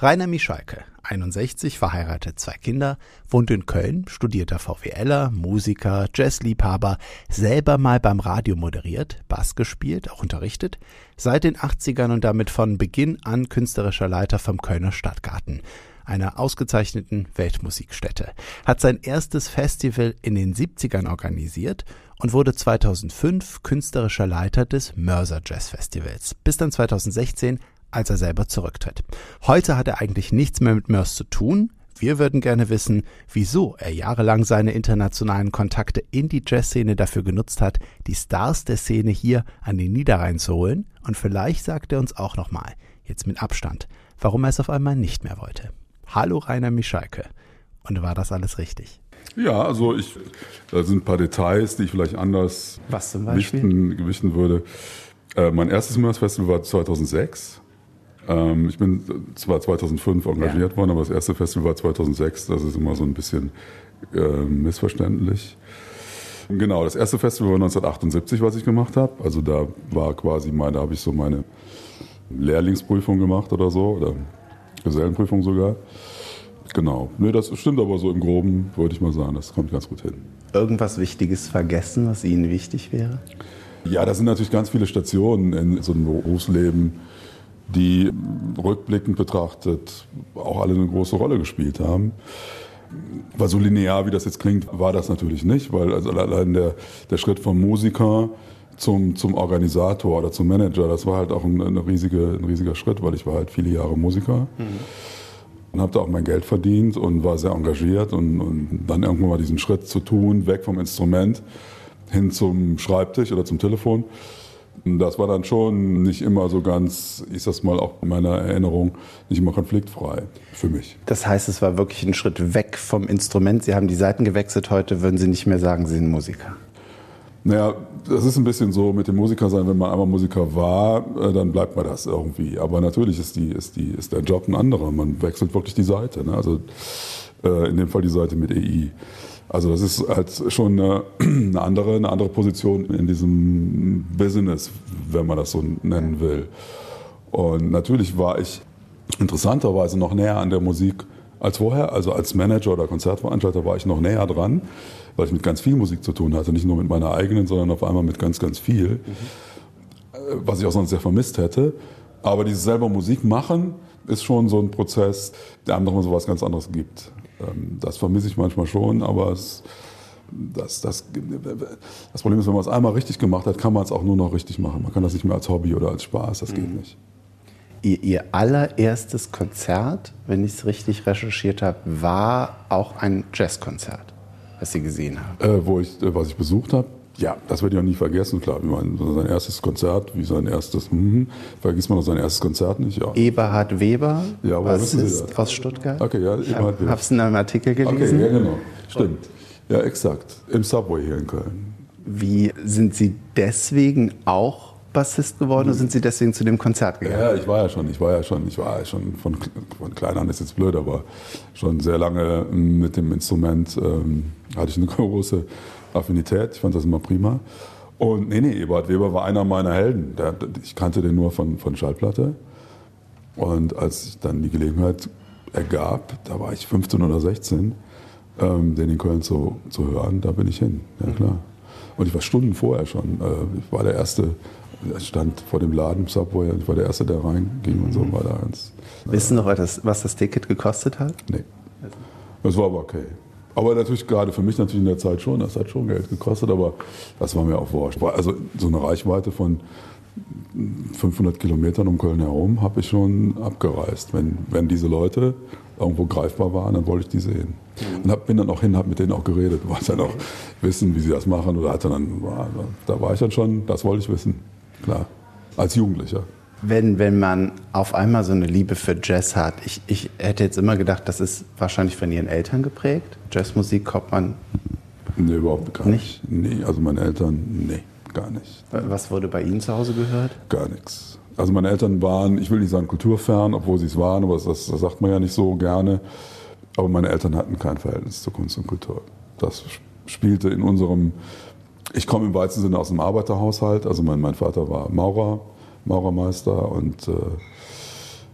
Rainer Mischalke, 61, verheiratet, zwei Kinder, wohnt in Köln, studierter VWLer, Musiker, Jazzliebhaber, selber mal beim Radio moderiert, Bass gespielt, auch unterrichtet, seit den 80ern und damit von Beginn an künstlerischer Leiter vom Kölner Stadtgarten, einer ausgezeichneten Weltmusikstätte, hat sein erstes Festival in den 70ern organisiert und wurde 2005 künstlerischer Leiter des Mörser Jazz Festivals, bis dann 2016 als er selber zurücktritt. Heute hat er eigentlich nichts mehr mit Mörs zu tun. Wir würden gerne wissen, wieso er jahrelang seine internationalen Kontakte in die Jazzszene dafür genutzt hat, die Stars der Szene hier an den Niederrhein zu holen. Und vielleicht sagt er uns auch nochmal, jetzt mit Abstand, warum er es auf einmal nicht mehr wollte. Hallo Rainer Mischalke. Und war das alles richtig? Ja, also ich, da sind ein paar Details, die ich vielleicht anders Was zum Beispiel? Gewichten, gewichten würde. Äh, mein erstes Mörs Festival war 2006. Ähm, ich bin zwar 2005 engagiert ja. worden, aber das erste Festival war 2006. Das ist immer so ein bisschen äh, missverständlich. Genau, das erste Festival war 1978, was ich gemacht habe. Also da war quasi meine, da habe ich so meine Lehrlingsprüfung gemacht oder so, oder Gesellenprüfung sogar. Genau. Nee, das stimmt aber so im Groben, würde ich mal sagen, das kommt ganz gut hin. Irgendwas Wichtiges vergessen, was Ihnen wichtig wäre? Ja, das sind natürlich ganz viele Stationen in so einem Berufsleben die rückblickend betrachtet auch alle eine große Rolle gespielt haben. Weil so linear, wie das jetzt klingt, war das natürlich nicht, weil also allein der, der Schritt vom Musiker zum, zum Organisator oder zum Manager, das war halt auch ein, eine riesige, ein riesiger Schritt, weil ich war halt viele Jahre Musiker. Mhm. Und habe da auch mein Geld verdient und war sehr engagiert und, und dann irgendwann mal diesen Schritt zu tun, weg vom Instrument hin zum Schreibtisch oder zum Telefon das war dann schon nicht immer so ganz, ich sag's mal auch in meiner Erinnerung, nicht immer konfliktfrei für mich. Das heißt, es war wirklich ein Schritt weg vom Instrument. Sie haben die Seiten gewechselt. Heute würden Sie nicht mehr sagen, Sie sind Musiker. Naja, das ist ein bisschen so mit dem Musiker sein. Wenn man einmal Musiker war, äh, dann bleibt man das irgendwie. Aber natürlich ist, die, ist, die, ist der Job ein anderer. Man wechselt wirklich die Seite. Ne? Also äh, in dem Fall die Seite mit EI. Also das ist halt schon eine, eine, andere, eine andere Position in diesem Business, wenn man das so nennen will. Und natürlich war ich interessanterweise noch näher an der Musik als vorher. Also als Manager oder Konzertveranstalter war ich noch näher dran, weil ich mit ganz viel Musik zu tun hatte. Nicht nur mit meiner eigenen, sondern auf einmal mit ganz, ganz viel. Mhm. Was ich auch sonst sehr vermisst hätte. Aber dieses selber Musik machen ist schon so ein Prozess, der einem nochmal so was ganz anderes gibt. Ähm, das vermisse ich manchmal schon, aber es, das, das, das Problem ist, wenn man es einmal richtig gemacht hat, kann man es auch nur noch richtig machen. Man kann das nicht mehr als Hobby oder als Spaß, das geht mhm. nicht. Ihr, Ihr, allererstes Konzert, wenn ich es richtig recherchiert habe, war auch ein Jazzkonzert, was Sie gesehen haben. Äh, wo ich, äh, was ich besucht habe? Ja, das werde ich auch nie vergessen, klar. Wie man sein erstes Konzert, wie sein erstes, hm, vergisst man auch sein erstes Konzert nicht, ja. Eberhard Weber, ja, was ist aus Stuttgart? Okay, ja, ich Eberhard Weber. Habe es in einem Artikel gelesen. Okay, ja, genau, stimmt. Ja, exakt, im Subway hier in Köln. Wie sind Sie deswegen auch Bassist geworden oder sind Sie deswegen zu dem Konzert gegangen? Ja, ich war ja schon, ich war ja schon, ich war ja schon von, von klein an ist jetzt blöd, aber schon sehr lange mit dem Instrument ähm, hatte ich eine große Affinität. Ich fand das immer prima. Und nee, nee, Eberhard Weber war einer meiner Helden. Der, ich kannte den nur von, von Schallplatte. Und als sich dann die Gelegenheit ergab, da war ich 15 oder 16, ähm, den in Köln zu, zu hören, da bin ich hin. Ja, klar. Und ich war Stunden vorher schon. Äh, ich war der Erste, ich stand vor dem Laden Subway, ich war der Erste, der reinging und so. War da ganz, Wissen Sie noch, was das Ticket gekostet hat? Nee. Das war aber okay. Aber natürlich gerade für mich natürlich in der Zeit schon, das hat schon Geld gekostet, aber das war mir auch wurscht. Also so eine Reichweite von 500 Kilometern um Köln herum habe ich schon abgereist. Wenn, wenn diese Leute irgendwo greifbar waren, dann wollte ich die sehen. Mhm. Und hab, bin dann auch hin, habe mit denen auch geredet, wollte dann auch wissen, wie sie das machen. Oder hatte dann, da war ich dann schon, das wollte ich wissen, klar, als Jugendlicher wenn, wenn man auf einmal so eine Liebe für Jazz hat, ich, ich hätte jetzt immer gedacht, das ist wahrscheinlich von Ihren Eltern geprägt. Jazzmusik kommt man. Nee, überhaupt gar nicht. nicht. Nee, also meine Eltern, nee, gar nicht. Was wurde bei Ihnen zu Hause gehört? Gar nichts. Also meine Eltern waren, ich will nicht sagen kulturfern, obwohl sie es waren, aber das, das sagt man ja nicht so gerne. Aber meine Eltern hatten kein Verhältnis zur Kunst und Kultur. Das spielte in unserem, ich komme im weitesten Sinne aus einem Arbeiterhaushalt, also mein, mein Vater war Maurer, Maurermeister und äh,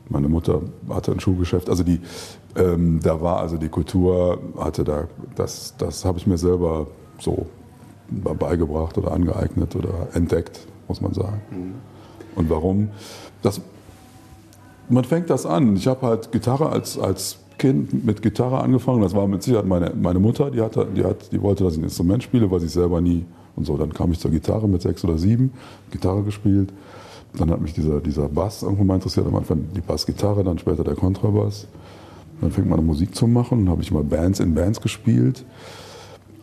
Meine Mutter hatte ein Schuhgeschäft. Also die, ähm, da war also die Kultur, hatte da, das, das habe ich mir selber so beigebracht oder angeeignet oder entdeckt, muss man sagen. Mhm. Und warum? Das, man fängt das an. Ich habe halt Gitarre als, als Kind mit Gitarre angefangen. Das war mit Sicherheit meine, meine Mutter, die, hatte, die, hat, die wollte, dass ich ein Instrument spiele, weil sie selber nie und so. Dann kam ich zur Gitarre mit sechs oder sieben, Gitarre gespielt. Dann hat mich dieser, dieser Bass irgendwo mal interessiert. Am Anfang die Bassgitarre, dann später der Kontrabass. Dann fängt man an Musik zu machen. Dann habe ich mal Bands in Bands gespielt.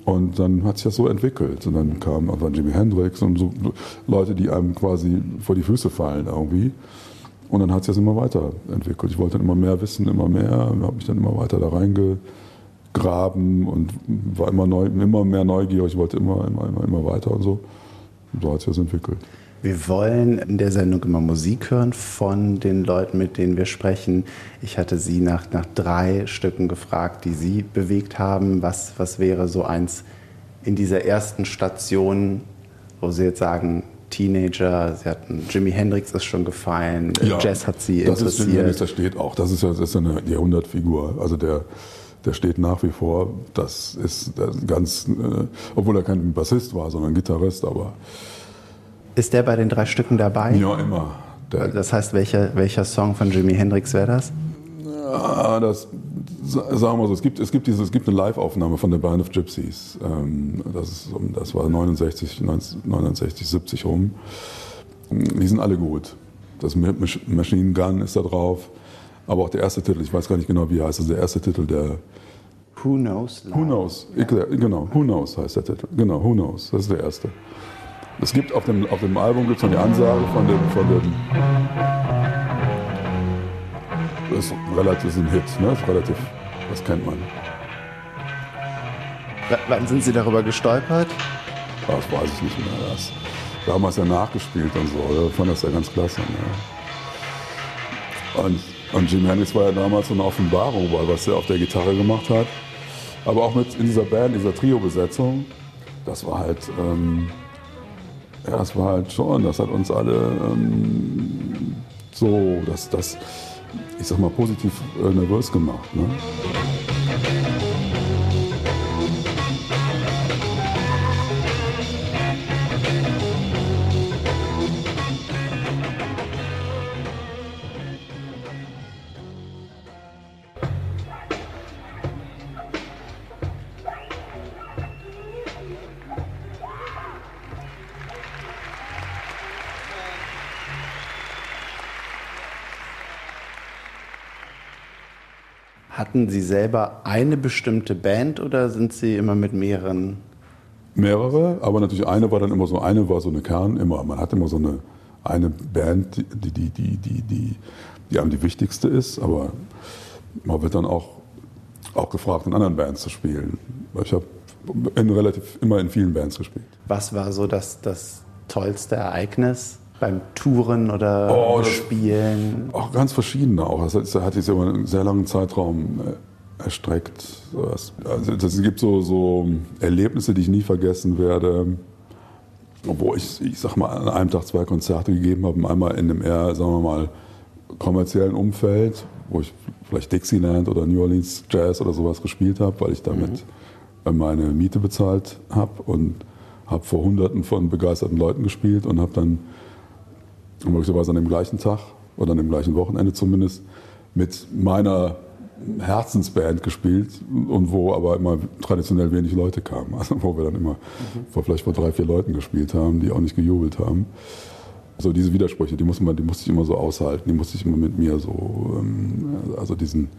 Und dann hat sich das so entwickelt. Und dann kam irgendwann Jimi Hendrix und so Leute, die einem quasi vor die Füße fallen irgendwie. Und dann hat sich das immer weiterentwickelt. Ich wollte dann immer mehr wissen, immer mehr, habe mich dann immer weiter da reingegraben und war immer, neu, immer mehr neugierig. Ich wollte immer, immer, immer, immer weiter und so. Und so hat sich das entwickelt. Wir wollen in der Sendung immer Musik hören von den Leuten, mit denen wir sprechen. Ich hatte Sie nach, nach drei Stücken gefragt, die Sie bewegt haben. Was, was wäre so eins in dieser ersten Station, wo Sie jetzt sagen, Teenager, Sie hatten Jimi Hendrix ist schon gefallen, ja, Jazz hat Sie das interessiert. Ist, Hendrix, das steht auch. Das ist ja das ist eine Jahrhundertfigur. Also der, der steht nach wie vor. Das ist ganz, äh, obwohl er kein Bassist war, sondern Gitarrist, aber ist der bei den drei Stücken dabei? Ja, immer. Der das heißt, welcher, welcher Song von Jimi Hendrix wäre das? Ja, das sagen wir so, es gibt, es gibt, diese, es gibt eine Live-Aufnahme von der Band of Gypsies. Ähm, das, ist, das war 69, 69, 70 rum. Die sind alle gut. Das Machine Gun ist da drauf. Aber auch der erste Titel, ich weiß gar nicht genau, wie er heißt. Also der erste Titel, der. Who Knows? Who Knows? Ich, genau, Who Knows heißt der Titel. Genau, Who Knows. Das ist der erste. Es gibt auf dem, auf dem Album gibt's noch die Ansage von dem, von dem das ist relativ ein Hit, ne? Das ist relativ, das kennt man. W wann sind Sie darüber gestolpert? Das weiß ich nicht mehr. Das, damals ja nachgespielt und so. Ich fand das ja ganz klasse. Ne? Und, und Jim Hendrix war ja damals so eine Offenbarung, weil was er auf der Gitarre gemacht hat. Aber auch mit in dieser Band, dieser Trio-Besetzung, das war halt. Ähm, ja, das war halt schon, das hat uns alle ähm, so, das, das, ich sag mal, positiv äh, nervös gemacht. Ne? Hatten Sie selber eine bestimmte Band oder sind Sie immer mit mehreren? Mehrere, aber natürlich eine war dann immer so, eine war so eine Kern, immer. Man hat immer so eine, eine Band, die, die, die, die, die, die einem die wichtigste ist, aber man wird dann auch, auch gefragt, in anderen Bands zu spielen. Ich habe relativ immer in vielen Bands gespielt. Was war so das, das tollste Ereignis beim Touren oder oh, Spielen? Auch ganz verschiedene auch. Das hat sich über einen sehr langen Zeitraum äh, erstreckt. Also es gibt so, so Erlebnisse, die ich nie vergessen werde. Obwohl ich, ich sag mal, an einem Tag zwei Konzerte gegeben habe. Einmal in einem eher, sagen wir mal, kommerziellen Umfeld, wo ich vielleicht Dixieland oder New Orleans Jazz oder sowas gespielt habe, weil ich damit mhm. meine Miete bezahlt habe und habe vor Hunderten von begeisterten Leuten gespielt und habe dann möglicherweise an dem gleichen Tag oder an dem gleichen Wochenende zumindest mit meiner Herzensband gespielt und wo aber immer traditionell wenig Leute kamen. Also wo wir dann immer mhm. vor, vielleicht vor drei, vier Leuten gespielt haben, die auch nicht gejubelt haben. Also diese Widersprüche, die, muss man, die musste ich immer so aushalten, die musste ich immer mit mir so, ähm, also diesen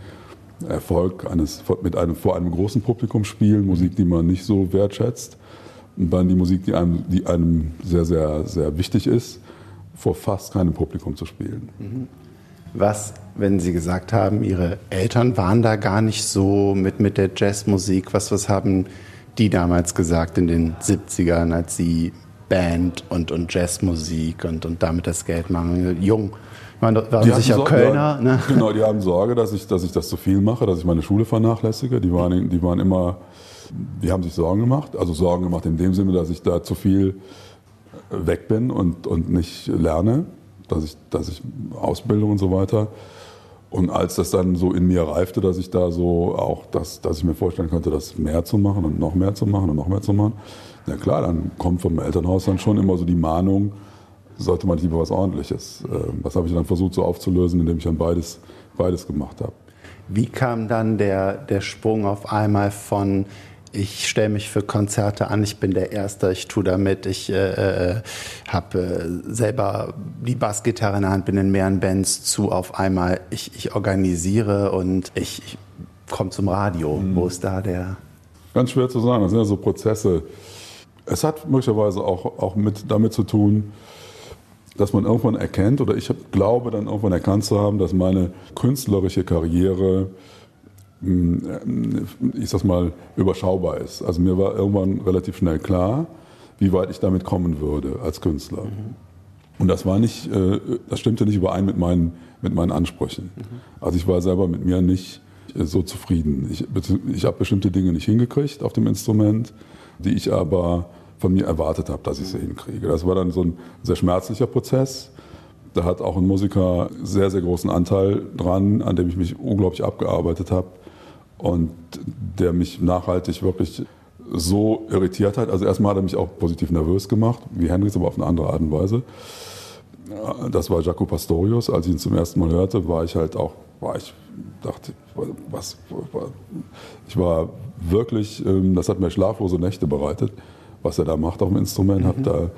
Erfolg eines, mit einem, vor einem großen Publikum spielen, Musik, die man nicht so wertschätzt, und dann die Musik, die einem, die einem sehr, sehr, sehr wichtig ist vor fast keinem Publikum zu spielen. Mhm. Was, wenn Sie gesagt haben, Ihre Eltern waren da gar nicht so mit, mit der Jazzmusik, was, was haben die damals gesagt in den 70ern, als Sie Band und, und Jazzmusik und, und damit das Geld machen? Jung, waren, waren sicher Sorge, Kölner. Ne? Genau, die haben Sorge, dass ich, dass ich das zu viel mache, dass ich meine Schule vernachlässige. Die waren, die waren immer, die haben sich Sorgen gemacht. Also Sorgen gemacht in dem Sinne, dass ich da zu viel weg bin und, und nicht lerne, dass ich, dass ich Ausbildung und so weiter. Und als das dann so in mir reifte, dass ich da so auch, das, dass ich mir vorstellen könnte, das mehr zu machen und noch mehr zu machen und noch mehr zu machen, na klar, dann kommt vom Elternhaus dann schon immer so die Mahnung, sollte man lieber was Ordentliches. Ähm, das habe ich dann versucht so aufzulösen, indem ich dann beides, beides gemacht habe. Wie kam dann der, der Sprung auf einmal von ich stelle mich für Konzerte an, ich bin der Erste, ich tue damit, ich äh, äh, habe äh, selber die Bassgitarre in der Hand, bin in mehreren Bands zu auf einmal, ich, ich organisiere und ich, ich komme zum Radio. Mhm. Wo ist da der... Ganz schwer zu sagen, das sind ja so Prozesse. Es hat möglicherweise auch, auch mit, damit zu tun, dass man irgendwann erkennt, oder ich glaube dann irgendwann erkannt zu haben, dass meine künstlerische Karriere ich sag mal, überschaubar ist. Also mir war irgendwann relativ schnell klar, wie weit ich damit kommen würde als Künstler. Mhm. Und das war nicht, äh, das stimmte nicht überein mit meinen, mit meinen Ansprüchen. Mhm. Also ich war selber mit mir nicht äh, so zufrieden. Ich, ich habe bestimmte Dinge nicht hingekriegt auf dem Instrument, die ich aber von mir erwartet habe, dass ich sie hinkriege. Das war dann so ein sehr schmerzlicher Prozess. Da hat auch ein Musiker sehr, sehr großen Anteil dran, an dem ich mich unglaublich abgearbeitet habe und der mich nachhaltig wirklich so irritiert hat. Also erstmal hat er mich auch positiv nervös gemacht, wie Hendrix, aber auf eine andere Art und Weise. Das war Jaco Pastorius. Als ich ihn zum ersten Mal hörte, war ich halt auch, war ich, dachte, was, ich war wirklich, ähm, das hat mir schlaflose Nächte bereitet, was er da macht auf dem Instrument. Mhm. Habe da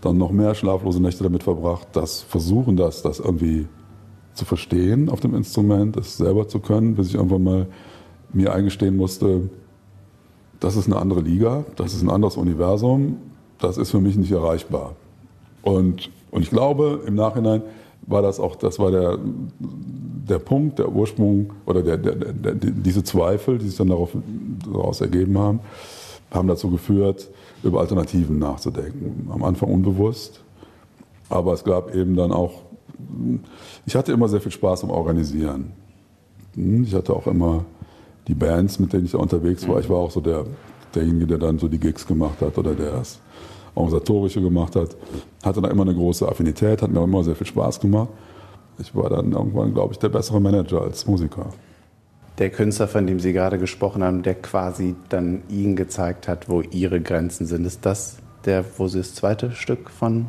dann noch mehr schlaflose Nächte damit verbracht, das Versuchen, das, das irgendwie zu verstehen auf dem Instrument, es selber zu können, bis ich irgendwann mal mir eingestehen musste, das ist eine andere Liga, das ist ein anderes Universum, das ist für mich nicht erreichbar. Und, und ich glaube, im Nachhinein war das auch, das war der, der Punkt, der Ursprung oder der, der, der, diese Zweifel, die sich dann darauf, daraus ergeben haben, haben dazu geführt, über Alternativen nachzudenken. Am Anfang unbewusst, aber es gab eben dann auch, ich hatte immer sehr viel Spaß am Organisieren. Ich hatte auch immer die Bands, mit denen ich da unterwegs war. Ich war auch so der, derjenige, der dann so die Gigs gemacht hat oder der das Organisatorische gemacht hat. Hatte da immer eine große Affinität, hat mir auch immer sehr viel Spaß gemacht. Ich war dann irgendwann, glaube ich, der bessere Manager als Musiker. Der Künstler, von dem Sie gerade gesprochen haben, der quasi dann Ihnen gezeigt hat, wo Ihre Grenzen sind. Ist das der, wo Sie das zweite Stück von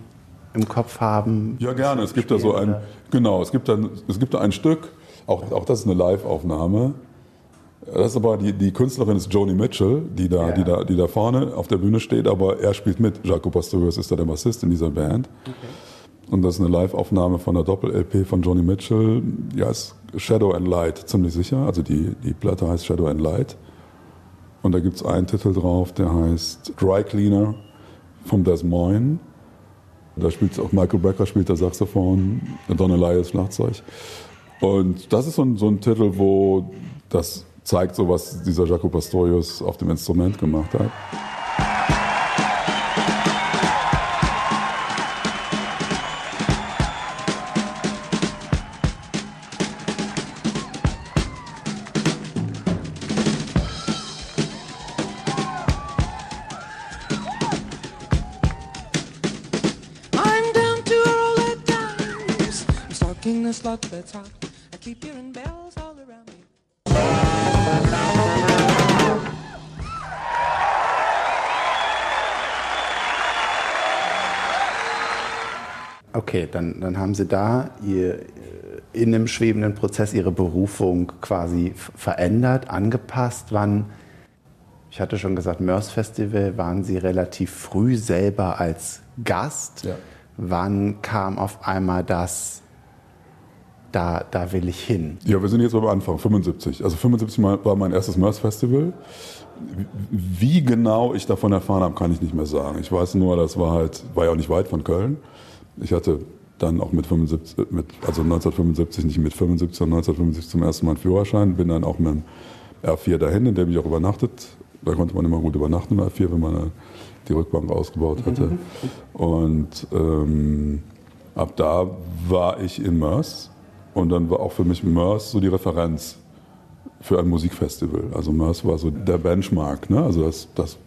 im Kopf haben? Ja, gerne. Es gibt da so ein, genau, es gibt, dann, es gibt da ein Stück, auch, auch das ist eine Live-Aufnahme. Das ist aber die, die Künstlerin ist Joni Mitchell, die da, ja. die, da, die da vorne auf der Bühne steht, aber er spielt mit. Jaco Pastorius ist da der Bassist in dieser Band. Okay. Und das ist eine Live-Aufnahme von der Doppel-LP von Joni Mitchell. Ja, ist Shadow and Light, ziemlich sicher. Also die, die Platte heißt Shadow and Light. Und da gibt es einen Titel drauf, der heißt Dry Cleaner vom Des Moines. Da spielt auch Michael Brecker spielt der Saxophon, Don Elias Schlagzeug. Und das ist so ein, so ein Titel, wo das zeigt so, was dieser Jaco Pastorius auf dem Instrument gemacht hat. Okay, dann, dann haben Sie da ihr, in einem schwebenden Prozess Ihre Berufung quasi verändert, angepasst. Wann, ich hatte schon gesagt, Mörs Festival, waren Sie relativ früh selber als Gast. Ja. Wann kam auf einmal das, da, da will ich hin? Ja, wir sind jetzt am Anfang, 75. Also 75 war mein erstes Mörs Festival. Wie genau ich davon erfahren habe, kann ich nicht mehr sagen. Ich weiß nur, das war halt, war ja auch nicht weit von Köln. Ich hatte dann auch mit 75, mit, also 1975, nicht mit 75, sondern 1975 zum ersten Mal einen Führerschein, bin dann auch mit dem R4 dahin, in dem ich auch übernachtet. Da konnte man immer gut übernachten im R4, wenn man die Rückbank ausgebaut hatte. Und ähm, ab da war ich in Mörs und dann war auch für mich Mörs so die Referenz für ein Musikfestival. Also Mörs war so der Benchmark. Ne? Also das, das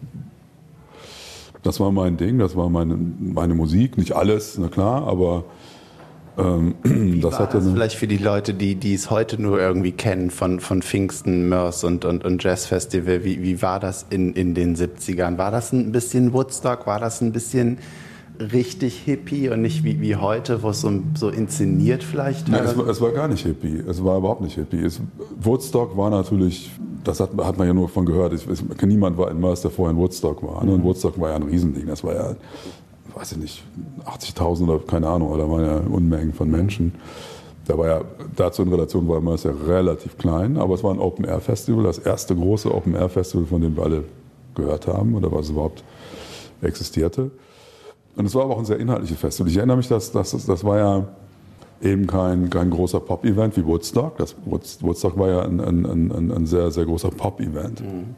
das war mein Ding, das war meine, meine Musik, nicht alles, na klar, aber Ähm, das war hat ja das vielleicht für die Leute, die, die es heute nur irgendwie kennen von, von Pfingsten, Mörs und, und, und Jazzfestival, wie, wie war das in, in den 70ern? War das ein bisschen Woodstock? War das ein bisschen richtig hippie und nicht wie, wie heute, wo es so, so inszeniert vielleicht Nein, es, war, es war gar nicht Hippie. Es war überhaupt nicht Hippie. Es, Woodstock war natürlich, das hat, hat man ja nur von gehört. Ich, es, niemand war in Mörs, der vorher in Woodstock war. Ne? Und Woodstock war ja ein Riesending. Das war ja, weiß ich nicht, 80.000 oder keine Ahnung, da waren ja Unmengen von Menschen. Da war ja, dazu in Relation war Mörs ja relativ klein, aber es war ein Open-Air-Festival, das erste große Open-Air-Festival, von dem wir alle gehört haben oder was überhaupt existierte. Und es war aber auch ein sehr inhaltliches Festival. Ich erinnere mich, dass, dass, das war ja eben kein, kein großer Pop-Event wie Woodstock. Das Woodstock war ja ein, ein, ein, ein sehr, sehr großer Pop-Event. Mhm.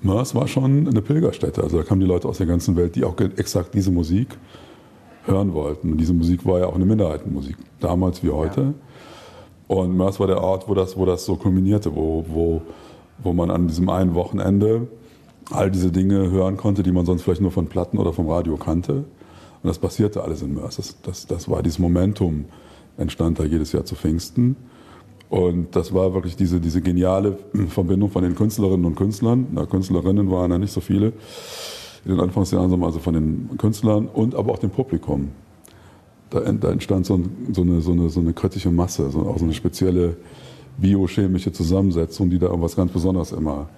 Mörs war schon eine Pilgerstätte. Also da kamen die Leute aus der ganzen Welt, die auch exakt diese Musik hören wollten. Und diese Musik war ja auch eine Minderheitenmusik, damals wie heute. Ja. Und Mörs war der Ort, wo das, wo das so kulminierte, wo, wo, wo man an diesem einen Wochenende all diese Dinge hören konnte, die man sonst vielleicht nur von Platten oder vom Radio kannte. Und das passierte alles in Mörs. Das, das, das war dieses Momentum, entstand da jedes Jahr zu Pfingsten. Und das war wirklich diese, diese geniale Verbindung von den Künstlerinnen und Künstlern. Na, Künstlerinnen waren ja nicht so viele in den Anfangsjahren, also von den Künstlern und aber auch dem Publikum. Da, da entstand so, ein, so, eine, so, eine, so eine kritische Masse, so, auch so eine spezielle biochemische Zusammensetzung, die da irgendwas ganz Besonderes immer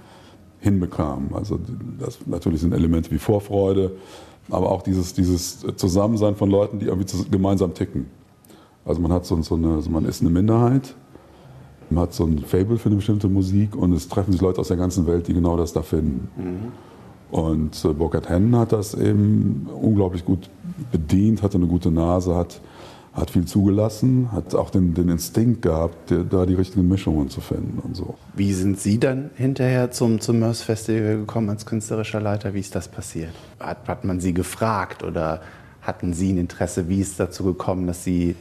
hinbekam. Also das natürlich sind Elemente wie Vorfreude, aber auch dieses, dieses Zusammensein von Leuten, die irgendwie gemeinsam ticken. Also man hat so, so eine, man ist eine Minderheit, man hat so ein Fable für eine bestimmte Musik und es treffen sich Leute aus der ganzen Welt, die genau das da finden. Mhm. Und äh, Burkhard Hennen hat das eben unglaublich gut bedient, hatte eine gute Nase, hat hat viel zugelassen, hat auch den, den Instinkt gehabt, der, da die richtigen Mischungen zu finden und so. Wie sind Sie dann hinterher zum, zum Mörs Festival gekommen als künstlerischer Leiter? Wie ist das passiert? Hat, hat man Sie gefragt oder hatten Sie ein Interesse? Wie ist es dazu gekommen, dass Sie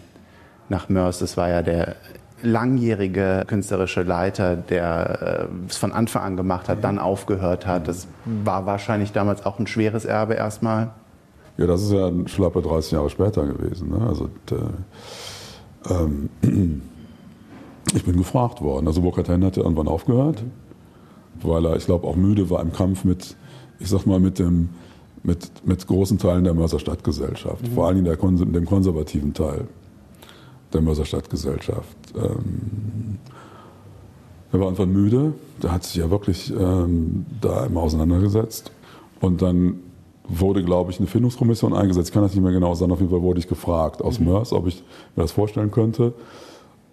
nach Mörs, das war ja der langjährige künstlerische Leiter, der äh, es von Anfang an gemacht hat, dann aufgehört hat. Das war wahrscheinlich damals auch ein schweres Erbe erstmal. Ja, das ist ja ein schlappe 30 Jahre später gewesen. Ne? Also, äh, ähm, ich bin gefragt worden. Also Burkhard Henn hat ja irgendwann aufgehört, weil er, ich glaube, auch müde war im Kampf mit, ich sag mal, mit dem mit, mit großen Teilen der Mörser Stadtgesellschaft, mhm. vor allem der, dem konservativen Teil der Mörser Stadtgesellschaft. Ähm, er war einfach müde, der hat sich ja wirklich ähm, da immer auseinandergesetzt. Und dann wurde, glaube ich, eine Findungskommission eingesetzt. Ich kann das nicht mehr genau sagen. Auf jeden Fall wurde ich gefragt aus mhm. Mörs, ob ich mir das vorstellen könnte.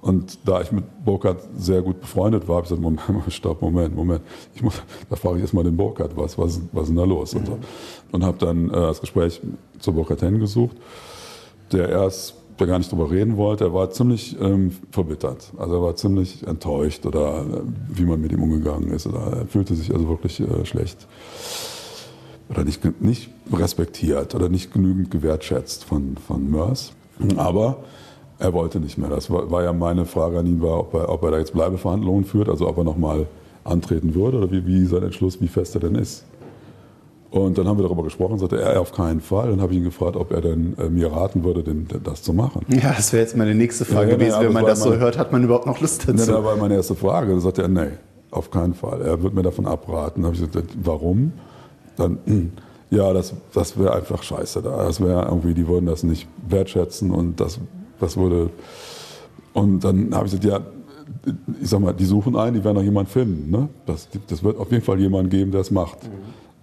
Und da ich mit Burkhardt sehr gut befreundet war, habe ich gesagt, Moment, stopp, Moment, Moment. Ich muss, da frage ich erstmal den Burkhardt, was, was, was ist denn da los? Mhm. Und, so. und habe dann äh, das Gespräch zu Burkhardt hingesucht, der erst der gar nicht drüber reden wollte. Er war ziemlich ähm, verbittert. Also er war ziemlich enttäuscht oder äh, wie man mit ihm umgegangen ist. Oder er fühlte sich also wirklich äh, schlecht oder nicht, nicht respektiert oder nicht genügend gewertschätzt von, von Mörs. Aber er wollte nicht mehr. Das war, war ja meine Frage an ihn, war, ob, er, ob er da jetzt Bleibeverhandlungen führt, also ob er nochmal antreten würde oder wie, wie sein Entschluss, wie fest er denn ist. Und dann haben wir darüber gesprochen, sagte er auf keinen Fall. Dann habe ich ihn gefragt, ob er denn äh, mir raten würde, denn, das zu machen. Ja, das wäre jetzt meine nächste Frage ja, gewesen. Wenn man das so meine, hört, hat man überhaupt noch Lust dazu. Ja, das war meine erste Frage. Dann sagte er, nee, auf keinen Fall. Er wird mir davon abraten. Dann habe ich gesagt, warum? Dann, ja, das, das wäre einfach scheiße da. Das wäre irgendwie, die würden das nicht wertschätzen und das, das würde. Und dann habe ich gesagt, ja, ich sag mal, die suchen einen, die werden auch jemanden finden. Ne? Das, das wird auf jeden Fall jemanden geben, der es macht.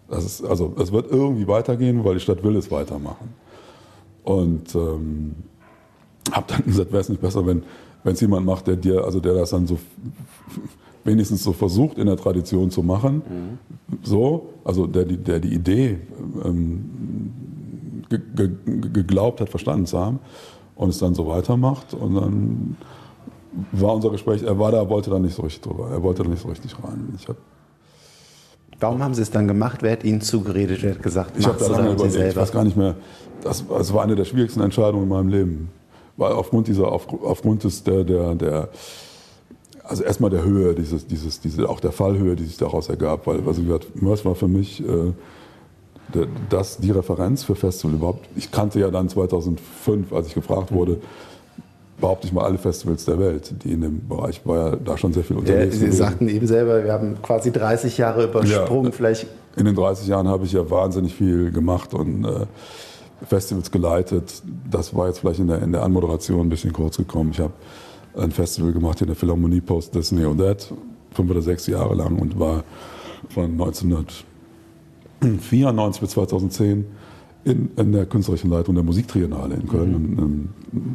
Das ist, also es wird irgendwie weitergehen, weil die Stadt will es weitermachen. Und ähm, habe dann gesagt, wäre es nicht besser, wenn es jemand macht, der dir, also der das dann so wenigstens so versucht in der Tradition zu machen. Mhm. So, also der, der die Idee ähm, ge, ge, geglaubt hat, verstanden zu haben und es dann so weitermacht. Und dann war unser Gespräch, er war da, wollte da nicht so richtig drüber, er wollte da nicht so richtig rein. Ich hab, Warum haben Sie es dann gemacht? Wer hat Ihnen zugeredet? Wer hat gesagt, ich habe da lange überlegt, ich weiß gar nicht mehr. Das, das, war eine der schwierigsten Entscheidungen in meinem Leben. Weil aufgrund dieser, auf, aufgrund des, der, der, der also erstmal der Höhe, dieses, dieses, diese, auch der Fallhöhe, die sich daraus ergab, weil, also gesagt, Mörs war für mich äh, das die Referenz für Festival überhaupt. Ich kannte ja dann 2005, als ich gefragt wurde, behaupte ich mal, alle Festivals der Welt, die in dem Bereich war ja da schon sehr viel unterwegs. Ja, Sie sagten eben selber, wir haben quasi 30 Jahre übersprungen. Ja, Vielleicht in den 30 Jahren habe ich ja wahnsinnig viel gemacht und äh, Festivals geleitet. Das war jetzt vielleicht in der, in der Anmoderation ein bisschen kurz gekommen. Ich habe ein Festival gemacht in der Philharmonie Post Disney und That, fünf oder sechs Jahre lang und war von 1994 bis 2010 in, in, der künstlerischen Leitung der Musiktriennale in Köln, mhm. ein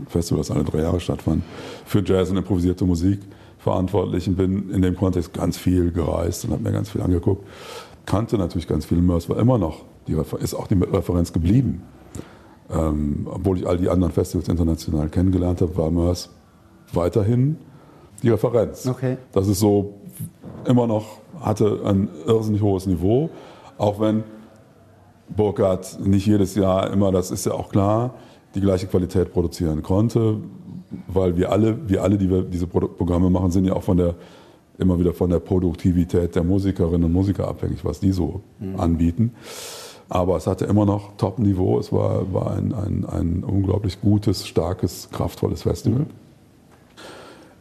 Festival, das alle drei Jahre stattfand, für Jazz und improvisierte Musik verantwortlich und bin in dem Kontext ganz viel gereist und habe mir ganz viel angeguckt. Kannte natürlich ganz viel. Mörs war immer noch, die, ist auch die Referenz geblieben. Ähm, obwohl ich all die anderen Festivals international kennengelernt habe, war Mörs weiterhin die Referenz. Okay. Das ist so immer noch, hatte ein irrsinnig hohes Niveau, auch wenn Burkhardt nicht jedes Jahr immer, das ist ja auch klar, die gleiche Qualität produzieren konnte, weil wir alle, wir alle, die wir diese Programme machen, sind ja auch von der immer wieder von der Produktivität der Musikerinnen und Musiker abhängig, was die so mhm. anbieten. Aber es hatte immer noch Top-Niveau. Es war, war ein, ein, ein unglaublich gutes, starkes, kraftvolles Festival.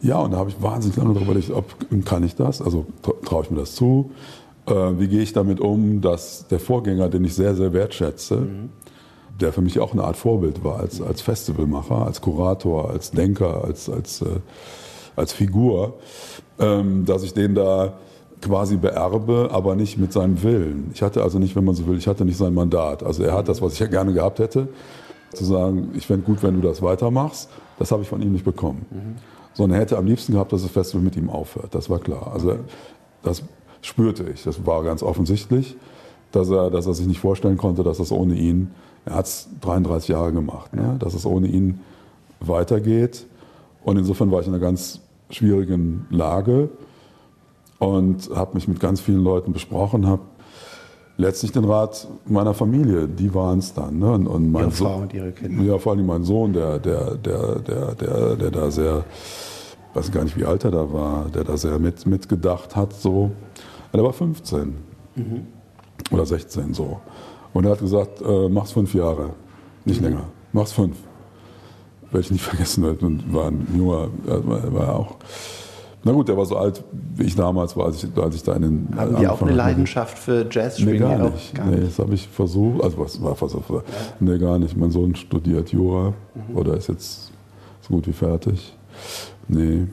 Ja, und da habe ich wahnsinnig lange darüber überlegt, ob kann ich das? Also traue ich mir das zu? Äh, wie gehe ich damit um, dass der Vorgänger, den ich sehr, sehr wertschätze, mhm. der für mich auch eine Art Vorbild war als, als Festivalmacher, als Kurator, als Denker, als, als, äh, als Figur, ähm, dass ich den da quasi beerbe, aber nicht mit seinem Willen. Ich hatte also nicht, wenn man so will, ich hatte nicht sein Mandat. Also er hat das, was ich ja gerne gehabt hätte, zu sagen, ich fände gut, wenn du das weitermachst. Das habe ich von ihm nicht bekommen. Mhm. Sondern er hätte am liebsten gehabt, dass das Festival mit ihm aufhört. Das war klar. Also das spürte ich. Das war ganz offensichtlich, dass er, dass er sich nicht vorstellen konnte, dass das ohne ihn, er hat es 33 Jahre gemacht, ne, dass es ohne ihn weitergeht. Und insofern war ich in einer ganz schwierigen Lage und habe mich mit ganz vielen Leuten besprochen, habe letztlich den Rat meiner Familie, die waren es dann. Ne? Und, und ihre Frau und ihre Kinder. Ja, vor allem mein Sohn, der, der, der, der, der, der da sehr, weiß gar nicht, wie alt er da war, der da sehr mit, mitgedacht hat. So. Er war 15 mhm. oder 16 so. Und er hat gesagt, äh, mach's fünf Jahre, nicht mhm. länger, mach's fünf. Werde ich nicht vergessen, war ein junger, war, war auch na gut, der war so alt, wie ich damals war, als ich, als ich da in den. Haben die auch eine Leidenschaft für Jazz? Nee, gar nicht. Gar nee, das habe ich versucht. Also, was war versucht? Ja. Nee, gar nicht. Mein Sohn studiert Jura mhm. oder ist jetzt so gut wie fertig. Nee,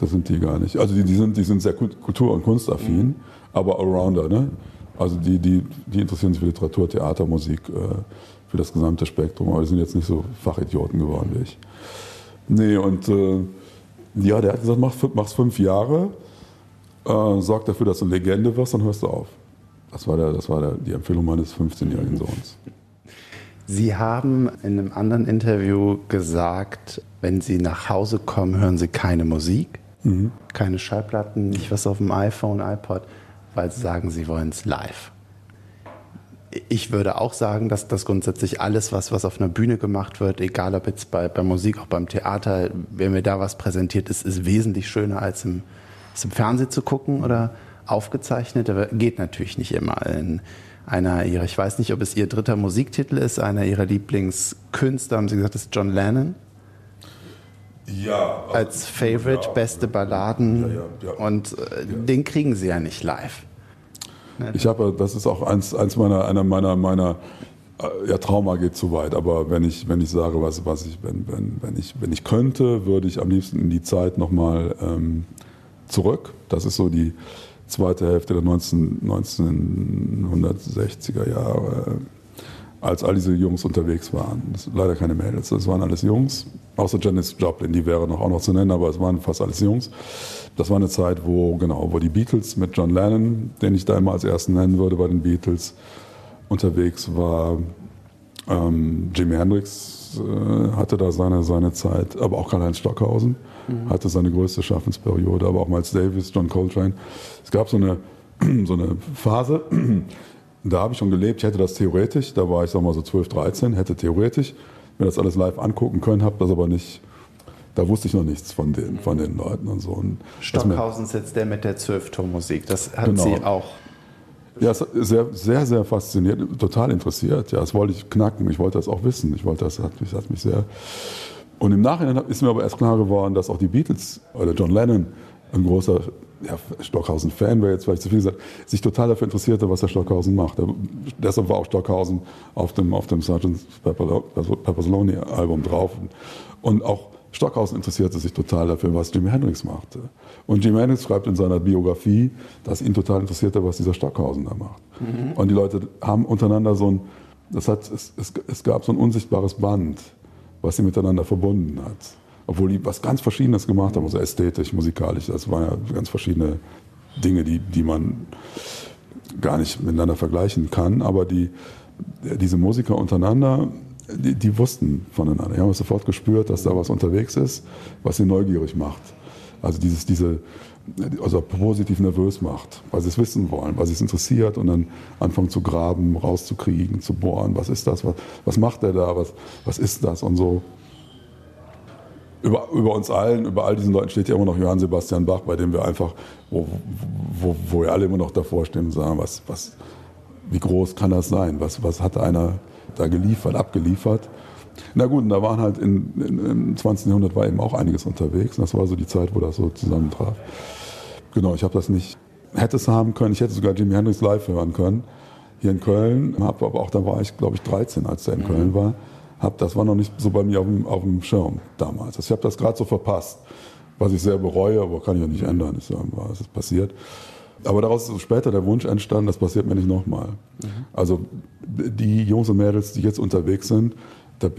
das sind die gar nicht. Also, die, die, sind, die sind sehr kultur- und kunstaffin, mhm. aber Allrounder, ne? Also, die, die, die interessieren sich für Literatur, Theater, Musik, äh, für das gesamte Spektrum, aber die sind jetzt nicht so Fachidioten geworden wie ich. Nee, und. Äh, ja, der hat gesagt, mach, mach's fünf Jahre, äh, sorg dafür, dass du Legende wirst, dann hörst du auf. Das war, der, das war der, die Empfehlung meines 15-jährigen Sohns. Sie haben in einem anderen Interview gesagt, wenn Sie nach Hause kommen, hören Sie keine Musik, mhm. keine Schallplatten, nicht was auf dem iPhone, iPod, weil Sie sagen, Sie wollen es live ich würde auch sagen, dass das grundsätzlich alles, was, was auf einer Bühne gemacht wird, egal ob jetzt bei, bei Musik, auch beim Theater, wenn mir da was präsentiert ist, ist wesentlich schöner als im, als im Fernsehen zu gucken oder aufgezeichnet. Aber geht natürlich nicht immer. In einer ihrer, ich weiß nicht, ob es ihr dritter Musiktitel ist, einer ihrer Lieblingskünstler, haben sie gesagt, das ist John Lennon. Ja. Also, als Favorite, ja, beste Balladen. Ja, ja, und äh, den kriegen sie ja nicht live. Ich habe, das ist auch eins, eins meiner, einer meiner, meiner, äh, ja, Trauma geht zu weit, aber wenn ich, wenn ich sage, was, was ich, wenn, wenn, wenn ich, wenn ich könnte, würde ich am liebsten in die Zeit nochmal ähm, zurück. Das ist so die zweite Hälfte der 19, 1960er Jahre, als all diese Jungs unterwegs waren. Das leider keine Mädels, das waren alles Jungs, außer Janis Joplin, die wäre noch auch noch zu nennen, aber es waren fast alles Jungs. Das war eine Zeit, wo, genau, wo die Beatles mit John Lennon, den ich da immer als ersten nennen würde bei den Beatles, unterwegs war. Ähm, Jimi Hendrix äh, hatte da seine, seine Zeit, aber auch Karl-Heinz Stockhausen mhm. hatte seine größte Schaffensperiode, aber auch Miles Davis, John Coltrane. Es gab so eine, so eine Phase, da habe ich schon gelebt, ich hätte das theoretisch, da war ich sag mal so 12, 13, hätte theoretisch mir das alles live angucken können, habe das aber nicht da wusste ich noch nichts von den, von den Leuten und so. Und Stockhausen ist jetzt der mit der Zwölftonmusik. Das hat genau. Sie auch. Ja, sehr, sehr, sehr fasziniert, total interessiert. Ja, das wollte ich knacken. Ich wollte das auch wissen. Ich wollte das, hat mich, hat mich sehr. Und im Nachhinein ist mir aber erst klar geworden, dass auch die Beatles oder John Lennon, ein großer ja, Stockhausen-Fan wäre jetzt vielleicht zu viel gesagt, sich total dafür interessierte, was der Stockhausen macht. Der, deshalb war auch Stockhausen auf dem, auf dem Sgt. Pepper's Lonely Album drauf. Und auch Stockhausen interessierte sich total dafür, was Jimi Hendrix machte. Und Jimi Hendrix schreibt in seiner Biografie, dass ihn total interessierte, was dieser Stockhausen da macht. Mhm. Und die Leute haben untereinander so ein, das hat, es, es, es gab so ein unsichtbares Band, was sie miteinander verbunden hat. Obwohl die was ganz Verschiedenes gemacht haben, also ästhetisch, musikalisch. Das waren ja ganz verschiedene Dinge, die, die man gar nicht miteinander vergleichen kann. Aber die, diese Musiker untereinander, die, die wussten voneinander. Die haben sofort gespürt, dass da was unterwegs ist, was sie neugierig macht. Also dieses, diese, also positiv nervös macht, weil sie es wissen wollen, weil sie es interessiert und dann anfangen zu graben, rauszukriegen, zu bohren, was ist das, was, was macht er da, was, was ist das und so. Über, über uns allen, über all diesen Leuten steht ja immer noch Johann Sebastian Bach, bei dem wir einfach, wo, wo, wo wir alle immer noch davor stehen und sagen, was, was, wie groß kann das sein, was, was hat einer da geliefert, abgeliefert. Na gut, und da waren halt in, in, im 20. Jahrhundert war eben auch einiges unterwegs. Und das war so die Zeit, wo das so zusammentraf. Genau, ich habe das nicht, hätte es haben können. Ich hätte sogar Jimi Hendrix live hören können. Hier in Köln, hab, aber auch da war ich, glaube ich, 13, als der in mhm. Köln war. Hab, das war noch nicht so bei mir auf dem, auf dem Schirm damals. Also ich habe das gerade so verpasst, was ich sehr bereue, aber kann ich ja nicht ändern. Ich sage, was ist passiert. Aber daraus ist später der Wunsch entstanden, das passiert mir nicht nochmal. Mhm. Also die Jungs und Mädels, die jetzt unterwegs sind,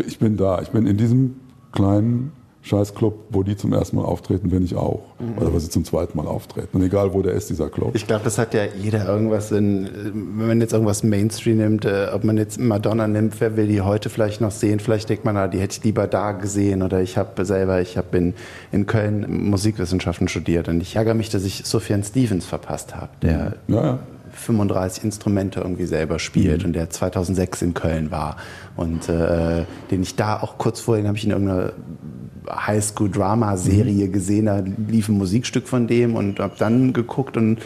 ich bin da. Ich bin in diesem kleinen Scheißclub, wo die zum ersten Mal auftreten, bin ich auch. Mhm. Oder wo sie zum zweiten Mal auftreten. Und egal, wo der ist, dieser Club. Ich glaube, das hat ja jeder irgendwas in, wenn man jetzt irgendwas Mainstream nimmt, äh, ob man jetzt Madonna nimmt, wer will die heute vielleicht noch sehen? Vielleicht denkt man, ah, die hätte ich lieber da gesehen. Oder ich habe selber, ich habe in, in Köln Musikwissenschaften studiert und ich ärgere mich, dass ich Sufjan Stevens verpasst habe, der ja, ja. 35 Instrumente irgendwie selber spielt mhm. und der 2006 in Köln war und äh, den ich da auch kurz vorher, habe ich in irgendeiner Highschool-Drama-Serie mhm. gesehen, da lief ein Musikstück von dem und habe dann geguckt und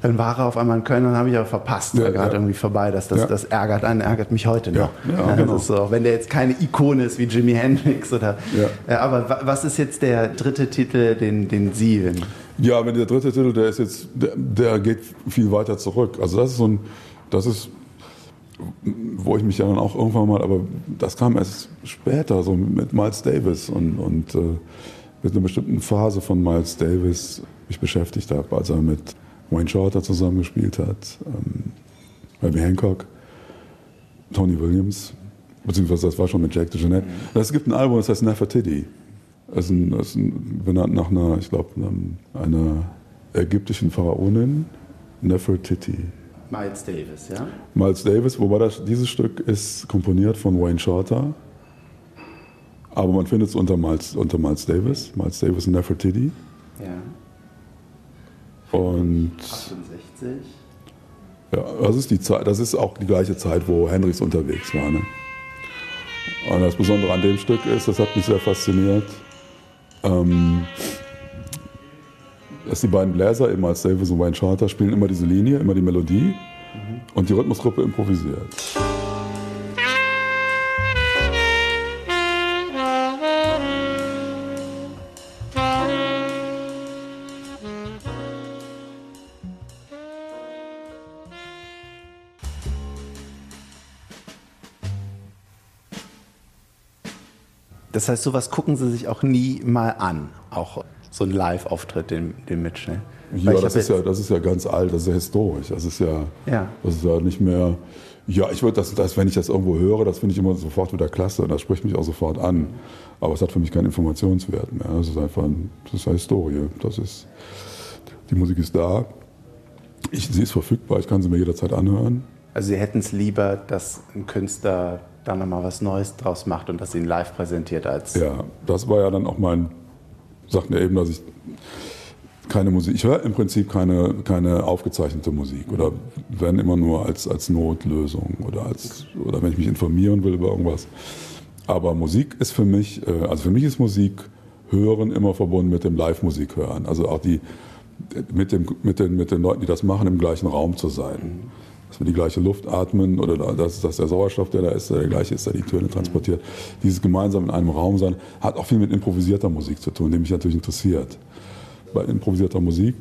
dann war er auf einmal in Köln und habe ich aber verpasst. Ja, war gerade ja. irgendwie vorbei. Das, das, ja. das ärgert einen, ärgert mich heute noch. Ja, genau. so, wenn der jetzt keine Ikone ist wie Jimi Hendrix oder. Ja. aber was ist jetzt der dritte Titel, den, den Sie. Wenn ja, wenn der dritte Titel, der ist jetzt, der, der geht viel weiter zurück. Also das ist so ein, das ist wo ich mich ja dann auch irgendwann mal, aber das kam erst später, so mit Miles Davis und, und äh, mit einer bestimmten Phase von Miles Davis mich beschäftigt habe, als er mit Wayne Shorter zusammengespielt hat, ähm, Herbie Hancock, Tony Williams, beziehungsweise das war schon mit Jack DeJohnette. Es gibt ein Album, das heißt Nefertiti. Das ist, ein, das ist ein, benannt nach einer, ich glaube, einer ägyptischen Pharaonin, Nefertiti. Miles Davis, ja? Miles Davis, wobei das, dieses Stück ist komponiert von Wayne Shorter. Aber man findet es unter Miles, unter Miles Davis. Miles Davis und Nefertiti. Ja. Und. 68. Ja, das ist die Zeit, das ist auch die gleiche Zeit, wo Hendrix unterwegs war. Ne? Und das Besondere an dem Stück ist, das hat mich sehr fasziniert. Ähm, dass die beiden Bläser, eben als Davis und Wayne Shorter, spielen immer diese Linie, immer die Melodie mhm. und die Rhythmusgruppe improvisiert. Das heißt, sowas gucken Sie sich auch nie mal an, auch so ein Live-Auftritt, den, den Mitchell. Ja, das ist ja, das ist ja ganz alt, das ist ja historisch. Das ist ja, ja. Das ist ja nicht mehr. Ja, ich würde das, das, wenn ich das irgendwo höre, das finde ich immer sofort wieder klasse das spricht mich auch sofort an. Aber es hat für mich keinen Informationswert mehr. Das ist einfach ein, das ist eine Historie. Das ist, die Musik ist da. Ich, sie ist verfügbar, ich kann sie mir jederzeit anhören. Also Sie hätten es lieber, dass ein Künstler da nochmal was Neues draus macht und das ihn live präsentiert als. Ja, das war ja dann auch mein, sagten ja eben, dass ich keine Musik, ich höre im Prinzip keine, keine aufgezeichnete Musik oder wenn immer nur als, als Notlösung oder, als, oder wenn ich mich informieren will über irgendwas. Aber Musik ist für mich, äh, also für mich ist Musik hören immer verbunden mit dem Live-Musik hören. Also auch die, mit, dem, mit, den, mit den Leuten, die das machen, im gleichen Raum zu sein. Dass wir die gleiche Luft atmen oder dass, dass der Sauerstoff, der da ist, der gleiche ist, der die Töne transportiert. Dieses gemeinsam in einem Raum sein hat auch viel mit improvisierter Musik zu tun, die mich natürlich interessiert. Bei improvisierter Musik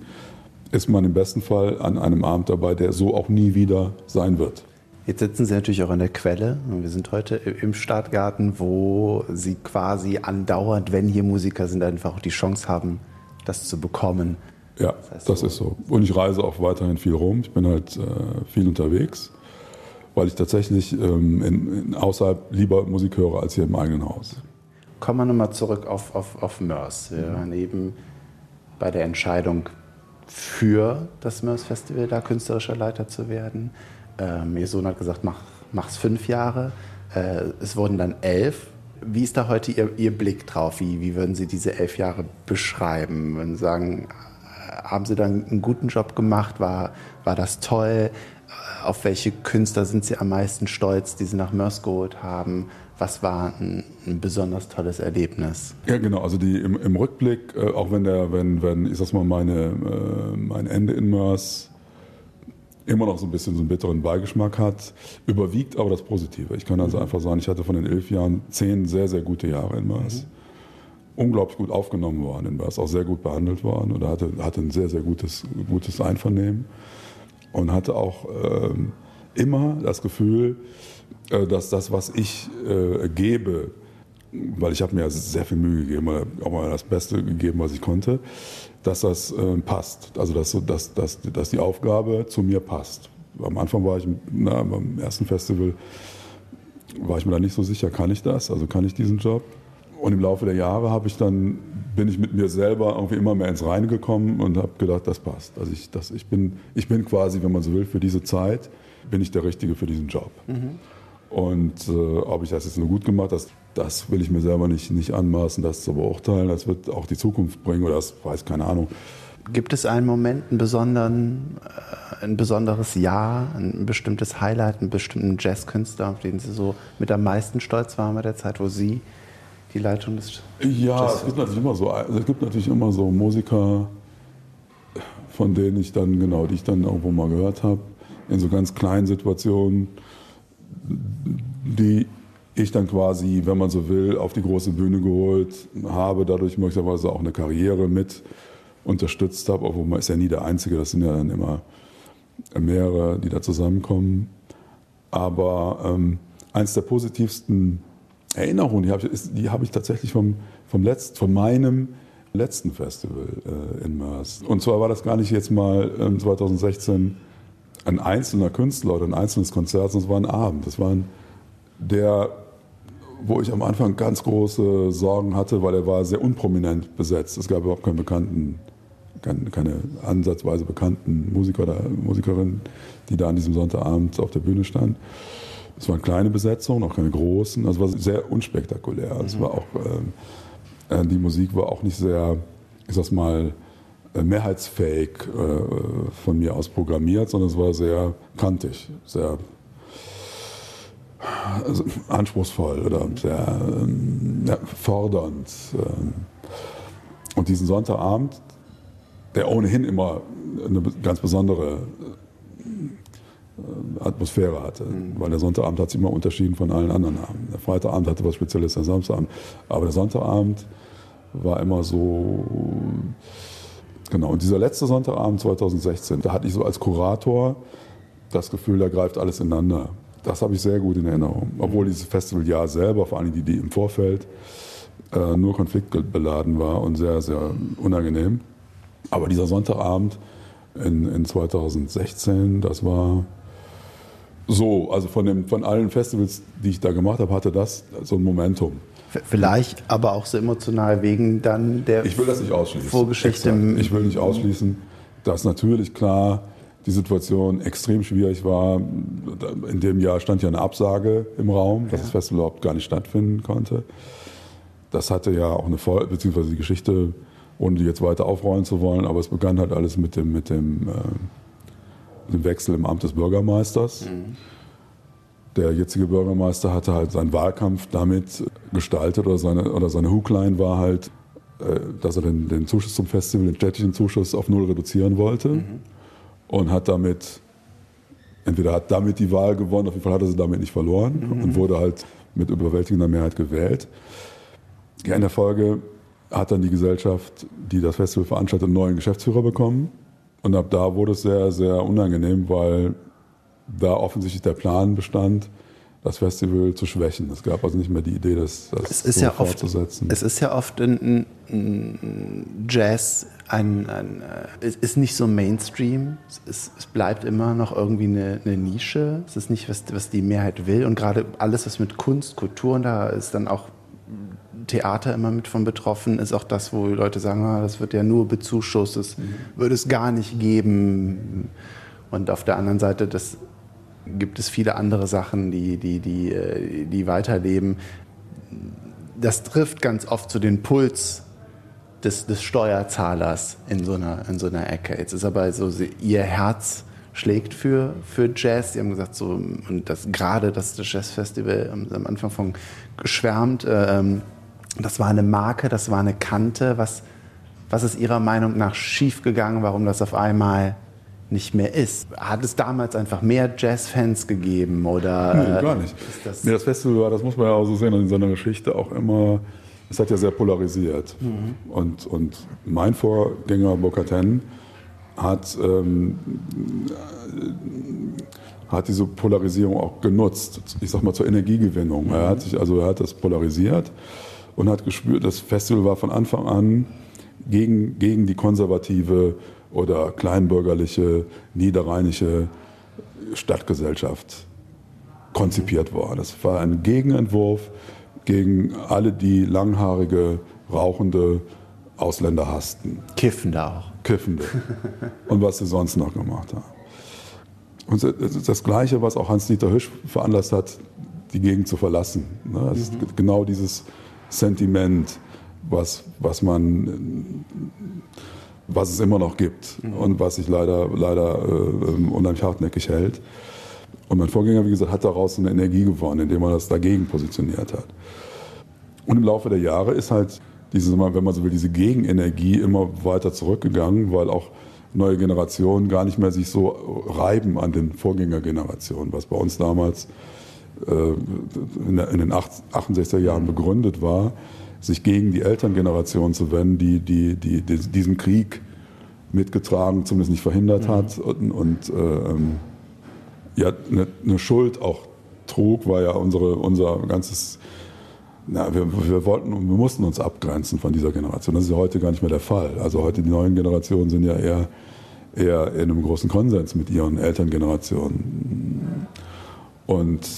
ist man im besten Fall an einem Abend dabei, der so auch nie wieder sein wird. Jetzt sitzen Sie natürlich auch an der Quelle. Wir sind heute im Stadtgarten, wo Sie quasi andauernd, wenn hier Musiker sind, einfach auch die Chance haben, das zu bekommen. Ja, das, heißt das so. ist so. Und ich reise auch weiterhin viel rum. Ich bin halt äh, viel unterwegs, weil ich tatsächlich ähm, in, in außerhalb lieber Musik höre als hier im eigenen Haus. Kommen wir nochmal zurück auf, auf, auf Mörs. Wir waren eben bei der Entscheidung für das Mörs Festival, da künstlerischer Leiter zu werden. Ähm, ihr Sohn hat gesagt, mach, mach's fünf Jahre. Äh, es wurden dann elf. Wie ist da heute Ihr, Ihr Blick drauf? Wie, wie würden Sie diese elf Jahre beschreiben? Würden Sie sagen, haben Sie dann einen guten Job gemacht? War, war das toll? Auf welche Künstler sind Sie am meisten stolz, die Sie nach Mörs geholt haben? Was war ein, ein, besonders tolles Erlebnis? Ja, genau. Also die im, im Rückblick, äh, auch wenn der, wenn, wenn, ich sag mal, meine, äh, mein Ende in Mörs immer noch so ein bisschen so einen bitteren Beigeschmack hat, überwiegt aber das Positive. Ich kann also mhm. einfach sagen, ich hatte von den elf Jahren zehn sehr, sehr gute Jahre in Mörs. Mhm. Unglaublich gut aufgenommen worden in Mörs, auch sehr gut behandelt worden oder hatte, hatte ein sehr, sehr gutes, gutes Einvernehmen und hatte auch ähm, immer das Gefühl, äh, dass das, was ich äh, gebe, weil ich habe mir sehr viel Mühe gegeben, auch mal das Beste gegeben, was ich konnte, dass das äh, passt. Also dass, dass, dass, dass die Aufgabe zu mir passt. Am Anfang war ich, na, beim ersten Festival war ich mir da nicht so sicher, kann ich das? Also kann ich diesen Job? Und im Laufe der Jahre habe ich dann, bin ich mit mir selber irgendwie immer mehr ins Reine gekommen und habe gedacht, das passt. Also ich, das, ich, bin, ich bin quasi, wenn man so will, für diese Zeit, bin ich der Richtige für diesen Job. Mhm. Und äh, ob ich das jetzt nur gut gemacht habe, das, will ich mir selber nicht, nicht anmaßen, das zu beurteilen. Das wird auch die Zukunft bringen oder das weiß keine Ahnung. Gibt es einen Moment, einen besonderen, äh, ein besonderes Jahr, ein bestimmtes Highlight, einen bestimmten Jazzkünstler, auf den Sie so mit am meisten stolz waren bei der Zeit, wo Sie die Leitung des Ja, es gibt natürlich immer so, es gibt natürlich immer so Musiker, von denen ich dann genau, die ich dann irgendwo mal gehört habe, in so ganz kleinen Situationen die ich dann quasi, wenn man so will, auf die große Bühne geholt habe, dadurch möglicherweise auch eine Karriere mit unterstützt habe, obwohl man ist ja nie der Einzige, das sind ja dann immer mehrere, die da zusammenkommen. Aber ähm, eins der positivsten Erinnerungen, die habe ich, hab ich tatsächlich vom, vom letzten, von meinem letzten Festival äh, in Mörs. Und zwar war das gar nicht jetzt mal ähm, 2016 ein einzelner Künstler oder ein einzelnes Konzert, sondern es war ein Abend. Das war ein, der, wo ich am Anfang ganz große Sorgen hatte, weil er war sehr unprominent besetzt. Es gab überhaupt keinen bekannten, keine, keine ansatzweise bekannten Musiker oder Musikerin, die da an diesem Sonntagabend auf der Bühne stand. Es waren kleine Besetzungen, auch keine großen. Also es war sehr unspektakulär. Mhm. Es war auch, äh, die Musik war auch nicht sehr, ich sag's mal, äh, mehrheitsfähig äh, von mir aus programmiert, sondern es war sehr kantig, sehr also anspruchsvoll oder sehr ähm, ja, fordernd. Ähm. Und diesen Sonntagabend, der ohnehin immer eine ganz besondere äh, Atmosphäre hatte, mhm. weil der Sonntagabend hat sich immer unterschieden von allen anderen Abenden. Der Freitagabend hatte was Spezielles, der Samstagabend, aber der Sonntagabend war immer so Genau, und dieser letzte Sonntagabend 2016, da hatte ich so als Kurator das Gefühl, da greift alles ineinander. Das habe ich sehr gut in Erinnerung. Obwohl dieses Festivaljahr selber, vor allem die, die im Vorfeld, äh, nur konfliktbeladen war und sehr, sehr unangenehm. Aber dieser Sonntagabend in, in 2016, das war so, also von, dem, von allen Festivals, die ich da gemacht habe, hatte das so ein Momentum. Vielleicht aber auch so emotional wegen dann der ich will das nicht ausschließen. Vorgeschichte. Exakt. Ich will nicht ausschließen, dass natürlich klar die Situation extrem schwierig war. In dem Jahr stand ja eine Absage im Raum, dass ja. das Festival überhaupt gar nicht stattfinden konnte. Das hatte ja auch eine Folge, beziehungsweise die Geschichte, ohne die jetzt weiter aufrollen zu wollen, aber es begann halt alles mit dem, mit dem, äh, dem Wechsel im Amt des Bürgermeisters. Mhm der jetzige Bürgermeister hatte halt seinen Wahlkampf damit gestaltet oder seine, oder seine Hookline war halt, äh, dass er den, den Zuschuss zum Festival, den städtischen Zuschuss auf null reduzieren wollte mhm. und hat damit entweder hat damit die Wahl gewonnen, auf jeden Fall hat er sie damit nicht verloren mhm. und wurde halt mit überwältigender Mehrheit gewählt. Ja, in der Folge hat dann die Gesellschaft, die das Festival veranstaltet, einen neuen Geschäftsführer bekommen. Und ab da wurde es sehr, sehr unangenehm, weil da offensichtlich der Plan bestand, das Festival zu schwächen. Es gab also nicht mehr die Idee, das, das so ja fortzusetzen. Oft, es ist ja oft ein, ein Jazz, ein, ein, es ist nicht so Mainstream. Es, es bleibt immer noch irgendwie eine, eine, Nische. Es ist nicht, was, was die Mehrheit will. Und gerade alles, was mit Kunst, Kultur, und da ist dann auch Theater immer mit von betroffen, ist auch das, wo Leute sagen, ah, das wird ja nur bezuschusst, das mhm. würde es gar nicht geben. Und auf der anderen Seite, das gibt es viele andere Sachen, die, die, die, äh, die weiterleben. Das trifft ganz oft zu den Puls des, des Steuerzahlers in so, einer, in so einer Ecke. Jetzt ist aber so, ihr Herz schlägt für, für Jazz. Sie haben gesagt, so, und das, gerade das Jazzfestival am Anfang von geschwärmt, ähm, das war eine Marke, das war eine Kante. Was, was ist Ihrer Meinung nach schiefgegangen, warum das auf einmal nicht mehr ist. Hat es damals einfach mehr Jazzfans gegeben oder? Nee, gar nicht. Das, nee, das Festival war, das muss man ja auch so sehen, in seiner Geschichte auch immer, es hat ja sehr polarisiert. Mhm. Und, und mein Vorgänger Bokaten hat, ähm, hat diese Polarisierung auch genutzt, ich sag mal zur Energiegewinnung. Mhm. Er hat sich, also er hat das polarisiert und hat gespürt, das Festival war von Anfang an gegen, gegen die konservative oder kleinbürgerliche, niederrheinische Stadtgesellschaft konzipiert worden. Das war ein Gegenentwurf gegen alle, die langhaarige, rauchende Ausländer hassten. Kiffende auch. Kiffende. Und was sie sonst noch gemacht haben. Und das ist das Gleiche, was auch Hans-Dieter Hüsch veranlasst hat, die Gegend zu verlassen. Das ist mhm. genau dieses Sentiment, was, was man was es immer noch gibt mhm. und was sich leider, leider äh, unheimlich hartnäckig hält. Und mein Vorgänger, wie gesagt, hat daraus eine Energie gewonnen, indem er das dagegen positioniert hat. Und im Laufe der Jahre ist halt diese, wenn man so will, diese Gegenenergie immer weiter zurückgegangen, weil auch neue Generationen gar nicht mehr sich so reiben an den Vorgängergenerationen, was bei uns damals in den 68er Jahren begründet war sich gegen die Elterngeneration zu wenden, die, die, die, die diesen Krieg mitgetragen, zumindest nicht verhindert mhm. hat und, und äh, ja, eine, eine, Schuld auch trug, war ja unsere, unser ganzes, na, wir, wir wollten und wir mussten uns abgrenzen von dieser Generation. Das ist ja heute gar nicht mehr der Fall. Also heute die neuen Generationen sind ja eher, eher in einem großen Konsens mit ihren Elterngenerationen. Und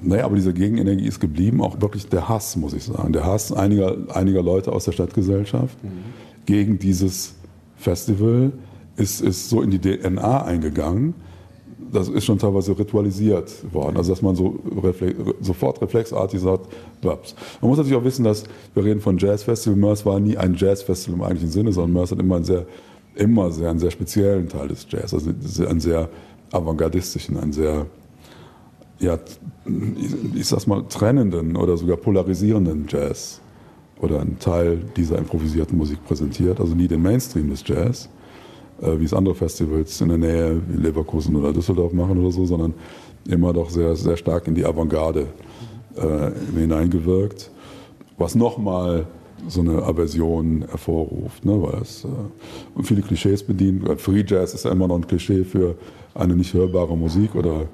naja, aber diese Gegenenergie ist geblieben, auch wirklich der Hass, muss ich sagen. Der Hass einiger, einiger Leute aus der Stadtgesellschaft mhm. gegen dieses Festival ist, ist so in die DNA eingegangen. Das ist schon teilweise ritualisiert worden. Also, dass man so reflex, sofort reflexartig sagt, Babs. Man muss natürlich auch wissen, dass wir reden von Jazzfestival. Mörs war nie ein Jazzfestival im eigentlichen Sinne, sondern Mörs hat immer einen sehr, immer sehr, einen sehr speziellen Teil des Jazz. Also einen sehr avantgardistischen, einen sehr ja, ich sag's mal, trennenden oder sogar polarisierenden Jazz oder einen Teil dieser improvisierten Musik präsentiert, also nie den Mainstream des Jazz, äh, wie es andere Festivals in der Nähe wie Leverkusen oder Düsseldorf machen oder so, sondern immer doch sehr, sehr stark in die Avantgarde äh, hineingewirkt, was nochmal so eine Aversion hervorruft, ne, weil es äh, viele Klischees bedient. Free Jazz ist ja immer noch ein Klischee für eine nicht hörbare Musik oder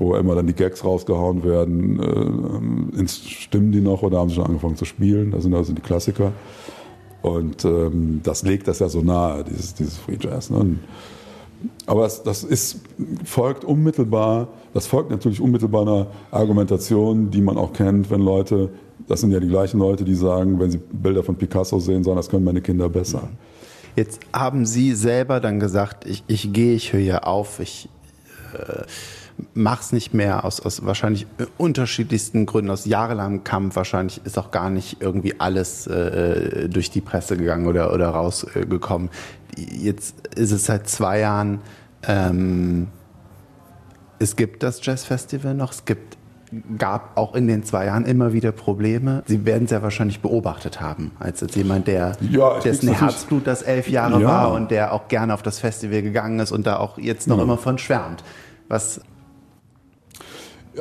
wo immer dann die Gags rausgehauen werden. Äh, stimmen die noch oder haben sie schon angefangen zu spielen? Das sind also die Klassiker. Und ähm, das legt das ja so nahe, dieses, dieses Free Jazz. Ne? Aber es, das ist, folgt unmittelbar, das folgt natürlich unmittelbar einer Argumentation, die man auch kennt, wenn Leute, das sind ja die gleichen Leute, die sagen, wenn sie Bilder von Picasso sehen, sagen, das können meine Kinder besser. Jetzt haben Sie selber dann gesagt, ich, ich gehe, ich höre hier auf, ich äh, mach's nicht mehr aus, aus wahrscheinlich unterschiedlichsten Gründen, aus jahrelangem Kampf. Wahrscheinlich ist auch gar nicht irgendwie alles äh, durch die Presse gegangen oder, oder rausgekommen. Jetzt ist es seit zwei Jahren, ähm, es gibt das Jazzfestival noch, es gibt gab auch in den zwei Jahren immer wieder Probleme. Sie werden es ja wahrscheinlich beobachtet haben, als, als jemand, der ja, dessen Herzblut das elf Jahre ja. war und der auch gerne auf das Festival gegangen ist und da auch jetzt noch ja. immer von schwärmt. Was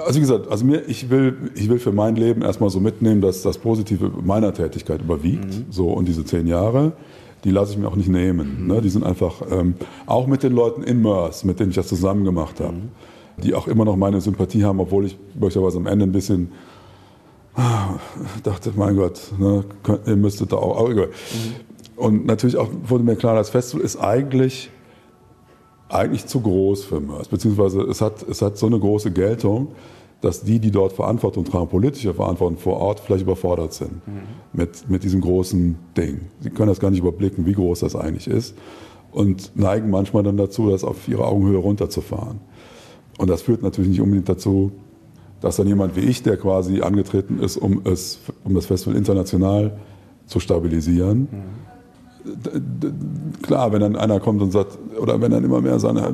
also wie gesagt, also mir, ich will, ich will für mein Leben erstmal so mitnehmen, dass das Positive meiner Tätigkeit überwiegt. Mhm. So und diese zehn Jahre, die lasse ich mir auch nicht nehmen. Mhm. Ne? Die sind einfach ähm, auch mit den Leuten in Mörs, mit denen ich das zusammen gemacht habe, mhm. die auch immer noch meine Sympathie haben, obwohl ich möglicherweise am Ende ein bisschen ah, dachte, mein Gott, ne, könnt, ihr müsstet da auch. auch. Mhm. Und natürlich auch wurde mir klar, das Festival ist eigentlich eigentlich zu groß für Mörs, beziehungsweise es hat, es hat so eine große Geltung, dass die, die dort Verantwortung tragen, politische Verantwortung vor Ort, vielleicht überfordert sind mhm. mit, mit diesem großen Ding. Sie können das gar nicht überblicken, wie groß das eigentlich ist und neigen manchmal dann dazu, das auf ihre Augenhöhe runterzufahren. Und das führt natürlich nicht unbedingt dazu, dass dann jemand wie ich, der quasi angetreten ist, um, es, um das Festival international zu stabilisieren, mhm klar, wenn dann einer kommt und sagt, oder wenn dann immer mehr sagen, äh,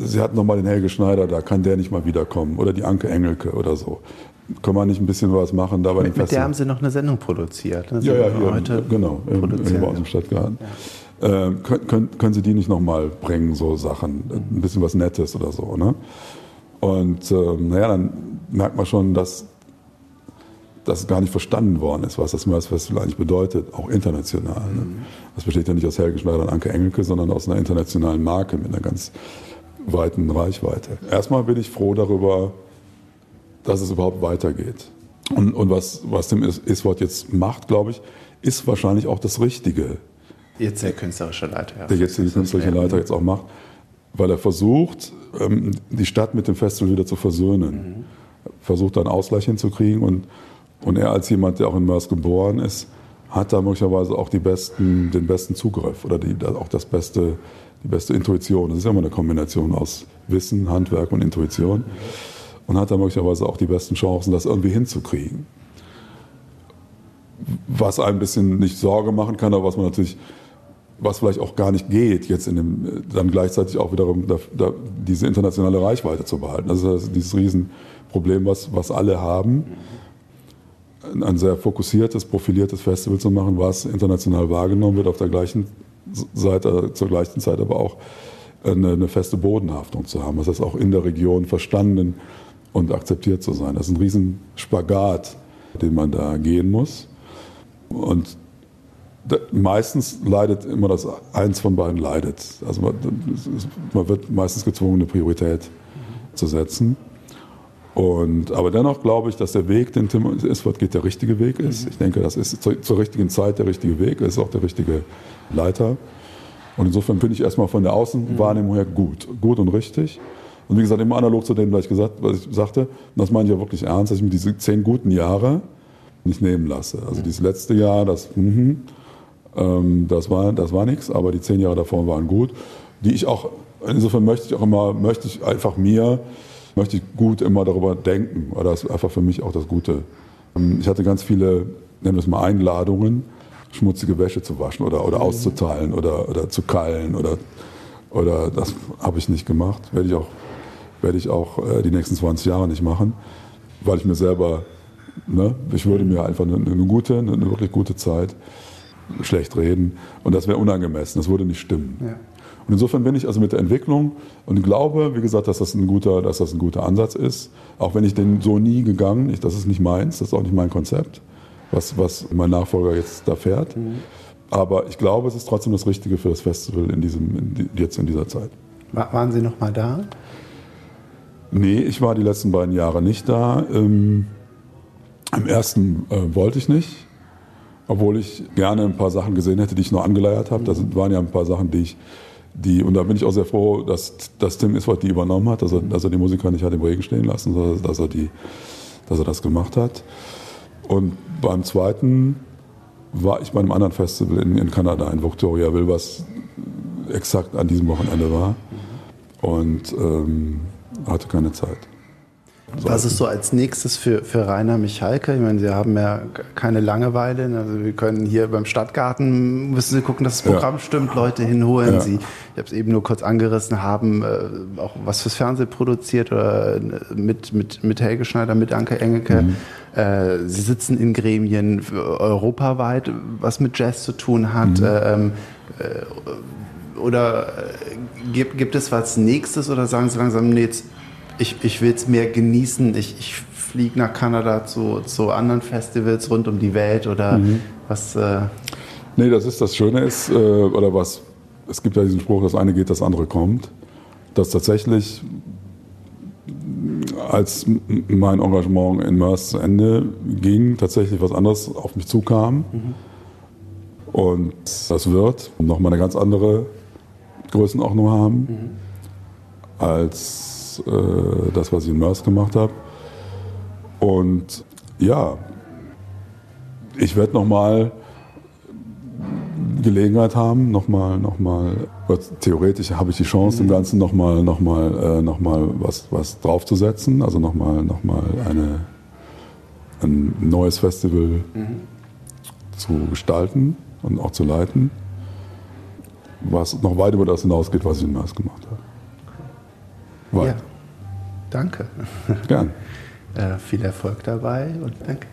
sie hat noch mal den Helge Schneider, da kann der nicht mal wiederkommen. Oder die Anke Engelke oder so. Kann man nicht ein bisschen was machen da bei mit, Mit der haben Sie noch eine Sendung produziert. Ne? Ja, ja, hier, heute genau, bei uns im Stadtgarten. Ja. Äh, können, können, können, Sie die nicht noch mal bringen, so Sachen? Ein bisschen was Nettes oder so, ne? Und äh, naja, dann merkt man schon, dass dass gar nicht verstanden worden ist, was das Mörs Festival eigentlich bedeutet, auch international. Ne? Mhm. Das besteht ja nicht aus Helge Schneider und Anke Engelke, sondern aus einer internationalen Marke mit einer ganz weiten Reichweite. Erstmal bin ich froh darüber, dass es überhaupt weitergeht. Und, und was, was dem Iswort jetzt macht, glaube ich, ist wahrscheinlich auch das Richtige. Jetzt der künstlerische Leiter. Ja. Der jetzt die künstlerische Leiter jetzt auch macht, weil er versucht, ähm, die Stadt mit dem Festival wieder zu versöhnen. Mhm. Versucht, einen Ausgleich hinzukriegen und und er als jemand, der auch in Mörs geboren ist, hat da möglicherweise auch besten, den besten Zugriff oder die, auch das beste, die beste Intuition. Das ist ja immer eine Kombination aus Wissen, Handwerk und Intuition. Und hat da möglicherweise auch die besten Chancen, das irgendwie hinzukriegen. Was ein bisschen nicht Sorge machen kann, aber was man natürlich, was vielleicht auch gar nicht geht, jetzt in dem, dann gleichzeitig auch wiederum da, da, diese internationale Reichweite zu behalten. Das ist dieses Riesenproblem, was, was alle haben ein sehr fokussiertes, profiliertes Festival zu machen, was international wahrgenommen wird, auf der gleichen Seite, zur gleichen Zeit aber auch eine, eine feste Bodenhaftung zu haben. Das heißt auch in der Region verstanden und akzeptiert zu sein. Das ist ein Riesenspagat, den man da gehen muss. Und meistens leidet immer das eins von beiden leidet. Also man, man wird meistens gezwungen, eine Priorität zu setzen. Und, aber dennoch glaube ich, dass der Weg, den Tim Isford geht, der richtige Weg ist. Mhm. Ich denke, das ist zur, zur, richtigen Zeit der richtige Weg, er ist auch der richtige Leiter. Und insofern finde ich erstmal von der Außenwahrnehmung her gut, gut und richtig. Und wie gesagt, immer analog zu dem, was ich, gesagt, was ich sagte, und das meine ich ja wirklich ernst, dass ich mir diese zehn guten Jahre nicht nehmen lasse. Also dieses letzte Jahr, das, mh, ähm, das war, das war nichts, aber die zehn Jahre davor waren gut, die ich auch, insofern möchte ich auch immer, möchte ich einfach mir möchte ich gut immer darüber denken. Oder das ist einfach für mich auch das Gute. Ähm, ich hatte ganz viele, nennen wir es mal Einladungen, schmutzige Wäsche zu waschen oder, oder mhm. auszuteilen oder, oder zu keilen oder, oder das habe ich nicht gemacht. Werde ich auch, werde ich auch äh, die nächsten 20 Jahre nicht machen, weil ich mir selber, ne, ich würde mir einfach eine, eine gute, eine, eine wirklich gute Zeit schlecht reden und das wäre unangemessen, das würde nicht stimmen. Ja. Und insofern bin ich also mit der Entwicklung und glaube, wie gesagt, dass das ein guter, dass das ein guter Ansatz ist. Auch wenn ich den so nie gegangen, ich, das ist nicht meins, das ist auch nicht mein Konzept, was, was mein Nachfolger jetzt da fährt. Mhm. Aber ich glaube, es ist trotzdem das Richtige für das Festival in diesem, in, jetzt in dieser Zeit. Waren Sie noch mal da? Nee, ich war die letzten beiden Jahre nicht da. Ähm, Im ersten äh, wollte ich nicht, obwohl ich gerne ein paar Sachen gesehen hätte, die ich noch angeleiert habe. Da waren ja ein paar Sachen, die ich die, und da bin ich auch sehr froh, dass, dass Tim Iswart die übernommen hat, dass er, dass er die Musiker nicht hat im Regen stehen lassen, sondern dass er, die, dass er das gemacht hat. Und beim zweiten war ich bei einem anderen Festival in, in Kanada, in Victoriaville, was exakt an diesem Wochenende war. Und ähm, hatte keine Zeit. Was ist so als nächstes für, für Rainer Michalke? Ich meine, Sie haben ja keine Langeweile. Ne? Also wir können hier beim Stadtgarten, müssen Sie gucken, dass das Programm ja. stimmt, Leute hinholen. Ja. Sie, ich habe es eben nur kurz angerissen, haben äh, auch was fürs Fernsehen produziert oder äh, mit, mit, mit Helge Schneider, mit Anke Engelke. Mhm. Äh, Sie sitzen in Gremien europaweit, was mit Jazz zu tun hat. Mhm. Ähm, äh, oder äh, gibt, gibt es was Nächstes oder sagen Sie langsam, nee, jetzt, ich, ich will es mehr genießen, ich, ich fliege nach Kanada zu, zu anderen Festivals rund um die Welt oder mhm. was? Äh nee, das ist das Schöne ist, äh, oder was, es gibt ja diesen Spruch, das eine geht, das andere kommt, dass tatsächlich als mein Engagement in Mörs zu Ende ging, tatsächlich was anderes auf mich zukam. Mhm. Und das wird nochmal eine ganz andere Größenordnung haben mhm. als äh, das, was ich in Mörs gemacht habe. Und ja, ich werde nochmal Gelegenheit haben, nochmal, nochmal, theoretisch habe ich die Chance, dem Ganzen nochmal, nochmal, äh, nochmal was, was draufzusetzen, also nochmal, nochmal eine, ein neues Festival mhm. zu gestalten und auch zu leiten, was noch weit über das hinausgeht, was ich in Mars gemacht habe. Weit. Ja, danke. Gern. Äh, viel Erfolg dabei und danke.